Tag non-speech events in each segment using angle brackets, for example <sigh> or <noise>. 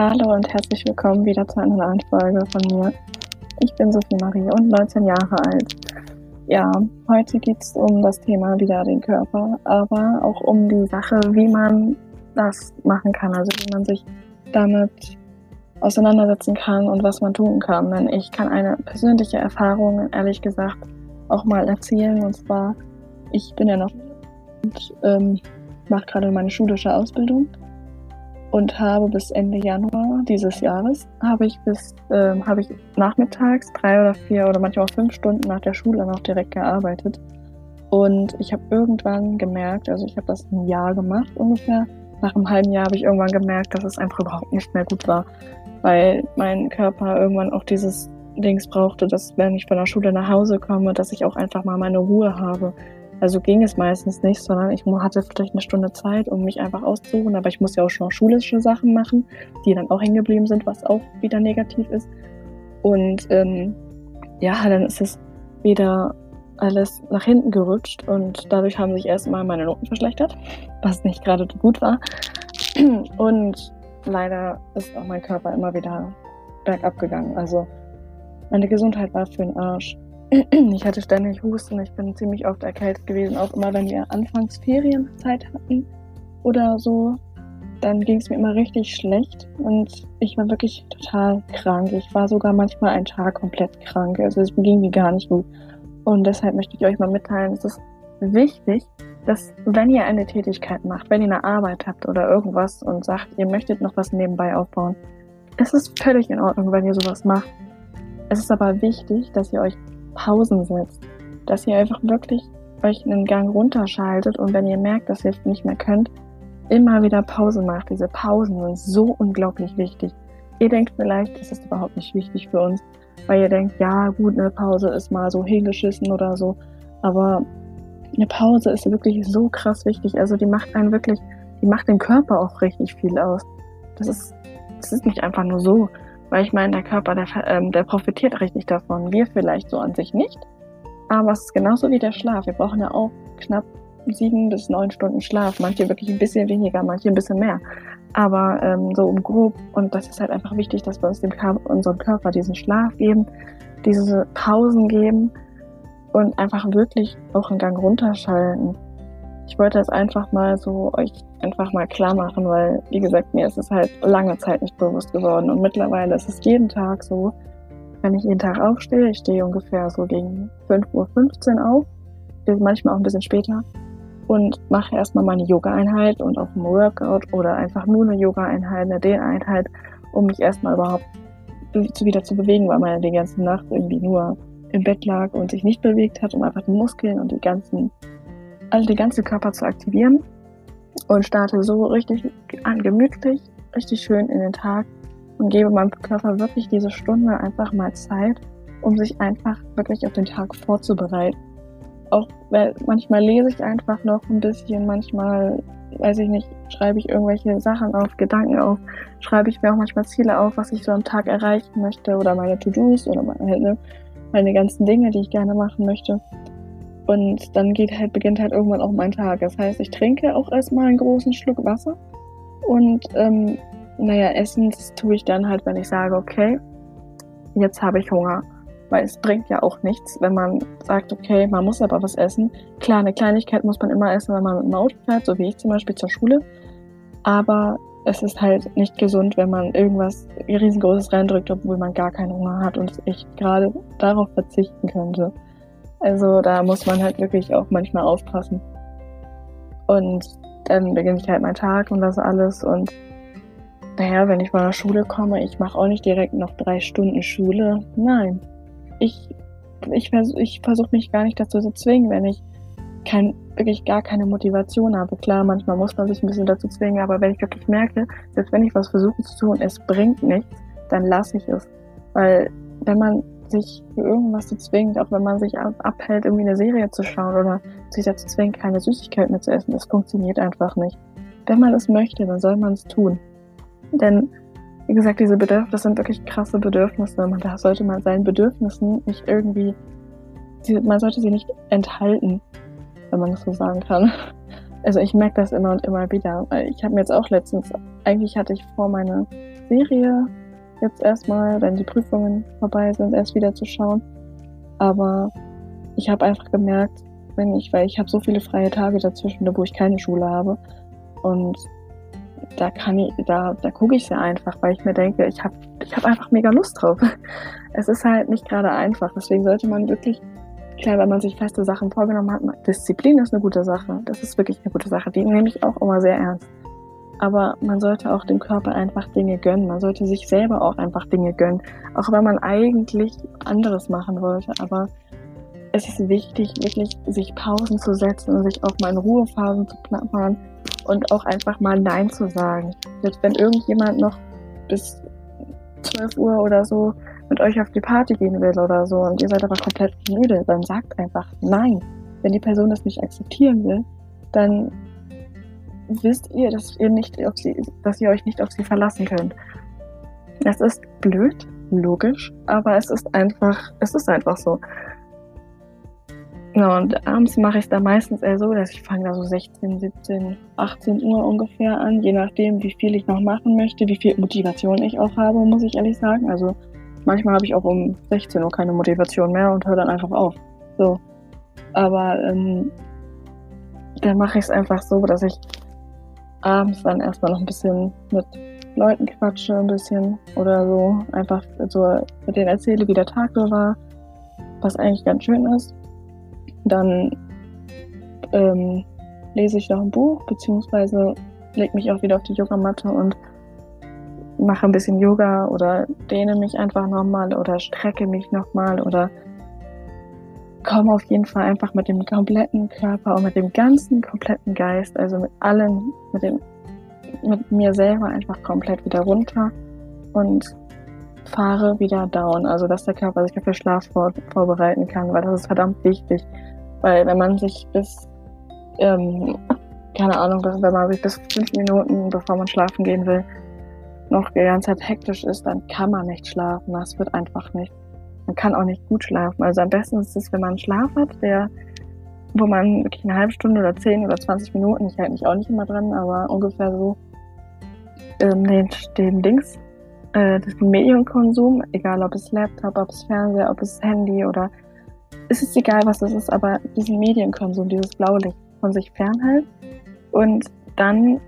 Hallo und herzlich willkommen wieder zu einer neuen Folge von mir. Ich bin Sophie Marie und 19 Jahre alt. Ja, heute geht es um das Thema wieder den Körper, aber auch um die Sache, wie man das machen kann, also wie man sich damit auseinandersetzen kann und was man tun kann. Denn ich kann eine persönliche Erfahrung, ehrlich gesagt, auch mal erzählen. Und zwar, ich bin ja noch und ähm, mache gerade meine schulische Ausbildung und habe bis Ende Januar dieses Jahres habe ich bis ähm, habe ich nachmittags drei oder vier oder manchmal auch fünf Stunden nach der Schule noch direkt gearbeitet und ich habe irgendwann gemerkt, also ich habe das ein Jahr gemacht ungefähr. Nach einem halben Jahr habe ich irgendwann gemerkt, dass es einfach überhaupt nicht mehr gut war, weil mein Körper irgendwann auch dieses Dings brauchte, dass wenn ich von der Schule nach Hause komme, dass ich auch einfach mal meine Ruhe habe. Also ging es meistens nicht, sondern ich hatte vielleicht eine Stunde Zeit, um mich einfach auszuruhen. Aber ich muss ja auch schon schulische Sachen machen, die dann auch hängen geblieben sind, was auch wieder negativ ist. Und ähm, ja, dann ist es wieder alles nach hinten gerutscht und dadurch haben sich erstmal meine Noten verschlechtert, was nicht gerade gut war. Und leider ist auch mein Körper immer wieder bergab gegangen. Also meine Gesundheit war für den Arsch. <clears throat> Ich hatte ständig Husten, ich bin ziemlich oft erkältet gewesen, auch immer wenn wir anfangs Ferienzeit hatten oder so, dann ging es mir immer richtig schlecht und ich war wirklich total krank. Ich war sogar manchmal einen Tag komplett krank, also es ging mir gar nicht gut. Und deshalb möchte ich euch mal mitteilen, es ist wichtig, dass wenn ihr eine Tätigkeit macht, wenn ihr eine Arbeit habt oder irgendwas und sagt, ihr möchtet noch was nebenbei aufbauen, es ist völlig in Ordnung, wenn ihr sowas macht. Es ist aber wichtig, dass ihr euch Pausen setzt, dass ihr einfach wirklich euch einen Gang runterschaltet und wenn ihr merkt, dass ihr nicht mehr könnt, immer wieder Pause macht. Diese Pausen sind so unglaublich wichtig. Ihr denkt vielleicht, das ist überhaupt nicht wichtig für uns, weil ihr denkt, ja gut, eine Pause ist mal so hingeschissen oder so, aber eine Pause ist wirklich so krass wichtig. Also die macht einen wirklich, die macht den Körper auch richtig viel aus. Das ist, das ist nicht einfach nur so. Weil ich meine, der Körper, der, ähm, der profitiert richtig davon. Wir vielleicht so an sich nicht. Aber es ist genauso wie der Schlaf. Wir brauchen ja auch knapp sieben bis neun Stunden Schlaf. Manche wirklich ein bisschen weniger, manche ein bisschen mehr. Aber ähm, so um grob. Und das ist halt einfach wichtig, dass wir uns dem unserem Körper diesen Schlaf geben, diese Pausen geben und einfach wirklich auch einen Gang runterschalten. Ich wollte das einfach mal so euch einfach mal klar machen, weil, wie gesagt, mir ist es halt lange Zeit nicht bewusst geworden. Und mittlerweile ist es jeden Tag so, wenn ich jeden Tag aufstehe, ich stehe ungefähr so gegen 5.15 Uhr auf, manchmal auch ein bisschen später, und mache erstmal meine Yoga-Einheit und auch ein Workout oder einfach nur eine Yoga-Einheit, eine Dehneinheit, um mich erstmal überhaupt wieder zu bewegen, weil man die ganze Nacht irgendwie nur im Bett lag und sich nicht bewegt hat, um einfach die Muskeln und die ganzen also den ganzen Körper zu aktivieren und starte so richtig gemütlich, richtig schön in den Tag und gebe meinem Körper wirklich diese Stunde einfach mal Zeit, um sich einfach wirklich auf den Tag vorzubereiten. Auch weil manchmal lese ich einfach noch ein bisschen, manchmal, weiß ich nicht, schreibe ich irgendwelche Sachen auf, Gedanken auf, schreibe ich mir auch manchmal Ziele auf, was ich so am Tag erreichen möchte oder meine To-Dos oder meine, meine ganzen Dinge, die ich gerne machen möchte. Und dann geht halt, beginnt halt irgendwann auch mein Tag. Das heißt, ich trinke auch erstmal einen großen Schluck Wasser. Und ähm, naja, essen tue ich dann halt, wenn ich sage, okay, jetzt habe ich Hunger. Weil es bringt ja auch nichts, wenn man sagt, okay, man muss aber was essen. Klar, eine Kleinigkeit muss man immer essen, wenn man mit dem Auto fährt, so wie ich zum Beispiel zur Schule. Aber es ist halt nicht gesund, wenn man irgendwas riesengroßes reindrückt, obwohl man gar keinen Hunger hat und ich gerade darauf verzichten könnte. Also da muss man halt wirklich auch manchmal aufpassen. Und dann beginne ich halt meinen Tag und das alles. Und naja, wenn ich von der Schule komme, ich mache auch nicht direkt noch drei Stunden Schule. Nein. Ich, ich, ich versuche mich gar nicht dazu zu zwingen, wenn ich kein, wirklich gar keine Motivation habe. Klar, manchmal muss man sich ein bisschen dazu zwingen, aber wenn ich wirklich merke, selbst wenn ich was versuche zu tun, es bringt nichts, dann lasse ich es. Weil wenn man sich für irgendwas zu zwingen, auch wenn man sich abhält, irgendwie eine Serie zu schauen oder sich dazu zwingt, keine Süßigkeit mehr zu essen. Das funktioniert einfach nicht. Wenn man es möchte, dann soll man es tun. Denn, wie gesagt, diese Bedürfnisse sind wirklich krasse Bedürfnisse. Man, da sollte man seinen Bedürfnissen nicht irgendwie, man sollte sie nicht enthalten, wenn man das so sagen kann. also ich merke das immer und immer wieder. Ich habe mir jetzt auch letztens, eigentlich hatte ich vor, meine Serie jetzt erstmal, wenn die Prüfungen vorbei sind, erst wieder zu schauen. Aber ich habe einfach gemerkt, wenn ich, weil ich habe so viele freie Tage dazwischen, wo ich keine Schule habe. Und da kann ich, da, da gucke ich sehr einfach, weil ich mir denke, ich habe ich hab einfach mega Lust drauf. <laughs> Es ist halt nicht gerade einfach. Deswegen sollte man wirklich, klar, wenn man sich feste Sachen vorgenommen hat, Disziplin ist eine gute Sache. Das ist wirklich eine gute Sache. Die nehme ich auch immer sehr ernst. Aber man sollte auch dem Körper einfach Dinge gönnen. Man sollte sich selber auch einfach Dinge gönnen. Auch wenn man eigentlich anderes machen wollte. Aber es ist wichtig, wirklich sich Pausen zu setzen und sich auch mal in Ruhephasen zu planen und auch einfach mal Nein zu sagen. Jetzt, wenn irgendjemand noch bis 12 Uhr oder so mit euch auf die Party gehen will oder so und ihr seid aber komplett müde, dann sagt einfach Nein. Wenn die Person das nicht akzeptieren will, dann wisst ihr, dass ihr nicht auf sie, dass ihr euch nicht auf sie verlassen könnt. Das ist blöd, logisch, aber es ist einfach, es ist einfach so. Und abends mache ich es da meistens eher so, dass ich fange da so 16, 17, 18 Uhr ungefähr an, je nachdem, wie viel ich noch machen möchte, wie viel Motivation ich auch habe, muss ich ehrlich sagen. Also manchmal habe ich auch um 16 Uhr keine Motivation mehr und höre dann einfach auf. So. Aber ähm, dann mache ich es einfach so, dass ich abends dann erstmal noch ein bisschen mit Leuten quatsche, ein bisschen oder so. Einfach so mit denen erzähle, wie der Tag so war, was eigentlich ganz schön ist. Dann ähm, lese ich noch ein Buch, beziehungsweise lege mich auch wieder auf die Yogamatte und mache ein bisschen Yoga oder dehne mich einfach nochmal oder strecke mich nochmal oder komme auf jeden Fall einfach mit dem kompletten Körper und mit dem ganzen kompletten Geist, also mit allem, mit dem, mit mir selber einfach komplett wieder runter und fahre wieder down, also dass der Körper sich für Schlaf vor, vorbereiten kann, weil das ist verdammt wichtig. Weil wenn man sich bis, ähm, keine Ahnung, wenn man sich bis fünf Minuten, bevor man schlafen gehen will, noch die ganze Zeit hektisch ist, dann kann man nicht schlafen. Das wird einfach nicht. Man kann auch nicht gut schlafen. Also am besten ist es, wenn man einen Schlaf hat, der, wo man wirklich eine halbe Stunde oder zehn oder zwanzig Minuten, ich halte mich auch nicht immer dran, aber ungefähr so, ähm, den, den Dings, äh, das Medienkonsum, egal ob es Laptop, ob es Fernseher, ob es Handy oder es ist egal, was es ist, aber diesen Medienkonsum, dieses blaue Licht von sich fernhält und dann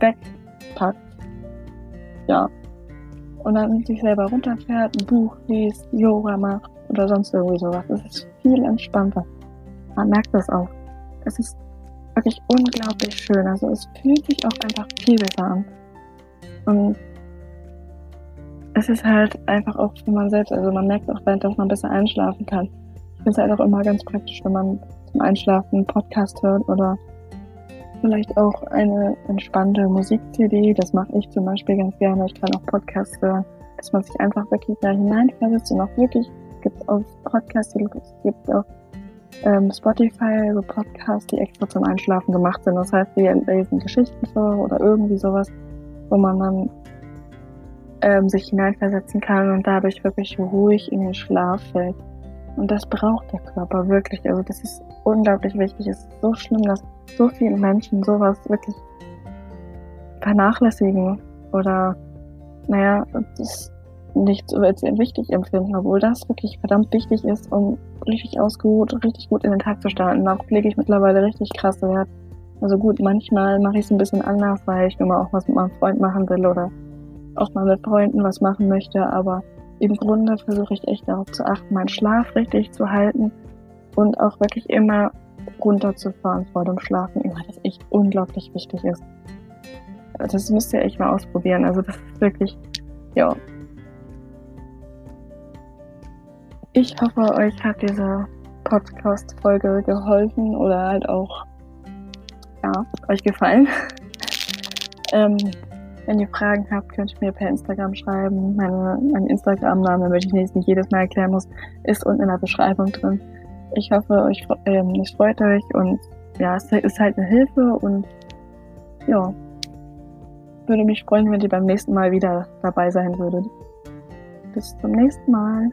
wegpackt. Ja. Und dann sich selber runterfährt, ein Buch liest, Yoga macht oder sonst irgendwie sowas. Es ist viel entspannter. Man merkt das auch. Es ist wirklich unglaublich schön. Also es fühlt sich auch einfach viel besser an. Und es ist halt einfach auch für man selbst, also man merkt auch, dass man besser einschlafen kann. Ich finde es halt auch immer ganz praktisch, wenn man zum Einschlafen einen Podcast hört oder vielleicht auch eine entspannte Musik-CD. Das mache ich zum Beispiel ganz gerne. Ich kann auch Podcasts hören, dass man sich einfach wirklich da hineinversetzt und auch wirklich gibt auf Podcasts, es gibt auf ähm, Spotify so Podcasts, die extra zum Einschlafen gemacht sind. Das heißt, die lesen Geschichten vor oder irgendwie sowas, wo man dann ähm, sich hineinversetzen kann und dadurch wirklich ruhig in den Schlaf fällt. Und das braucht der Körper wirklich. Also das ist unglaublich wichtig. Es ist so schlimm, dass so viele Menschen sowas wirklich vernachlässigen oder naja, das nicht so wichtig empfinden, obwohl das wirklich verdammt wichtig ist, um richtig ausgeruht, richtig gut in den Tag zu starten. Da lege ich mittlerweile richtig krasse Wert. Also gut, manchmal mache ich es ein bisschen anders, weil ich mal auch was mit meinem Freund machen will oder auch mal mit Freunden was machen möchte, aber im Grunde versuche ich echt darauf zu achten, meinen Schlaf richtig zu halten und auch wirklich immer runterzufahren vor dem Schlafen, weil das echt unglaublich wichtig ist. Das müsst ihr echt mal ausprobieren. Also das ist wirklich, ja. Ich hoffe, euch hat diese Podcast-Folge geholfen oder halt auch, ja, euch gefallen. <laughs> ähm, wenn ihr Fragen habt, könnt ihr mir per Instagram schreiben. Meine, mein Instagram-Name, damit ich nicht jedes Mal erklären muss, ist unten in der Beschreibung drin. Ich hoffe, euch, ähm, es freut euch und ja, es ist halt eine Hilfe und ja, würde mich freuen, wenn ihr beim nächsten Mal wieder dabei sein würdet. Bis zum nächsten Mal.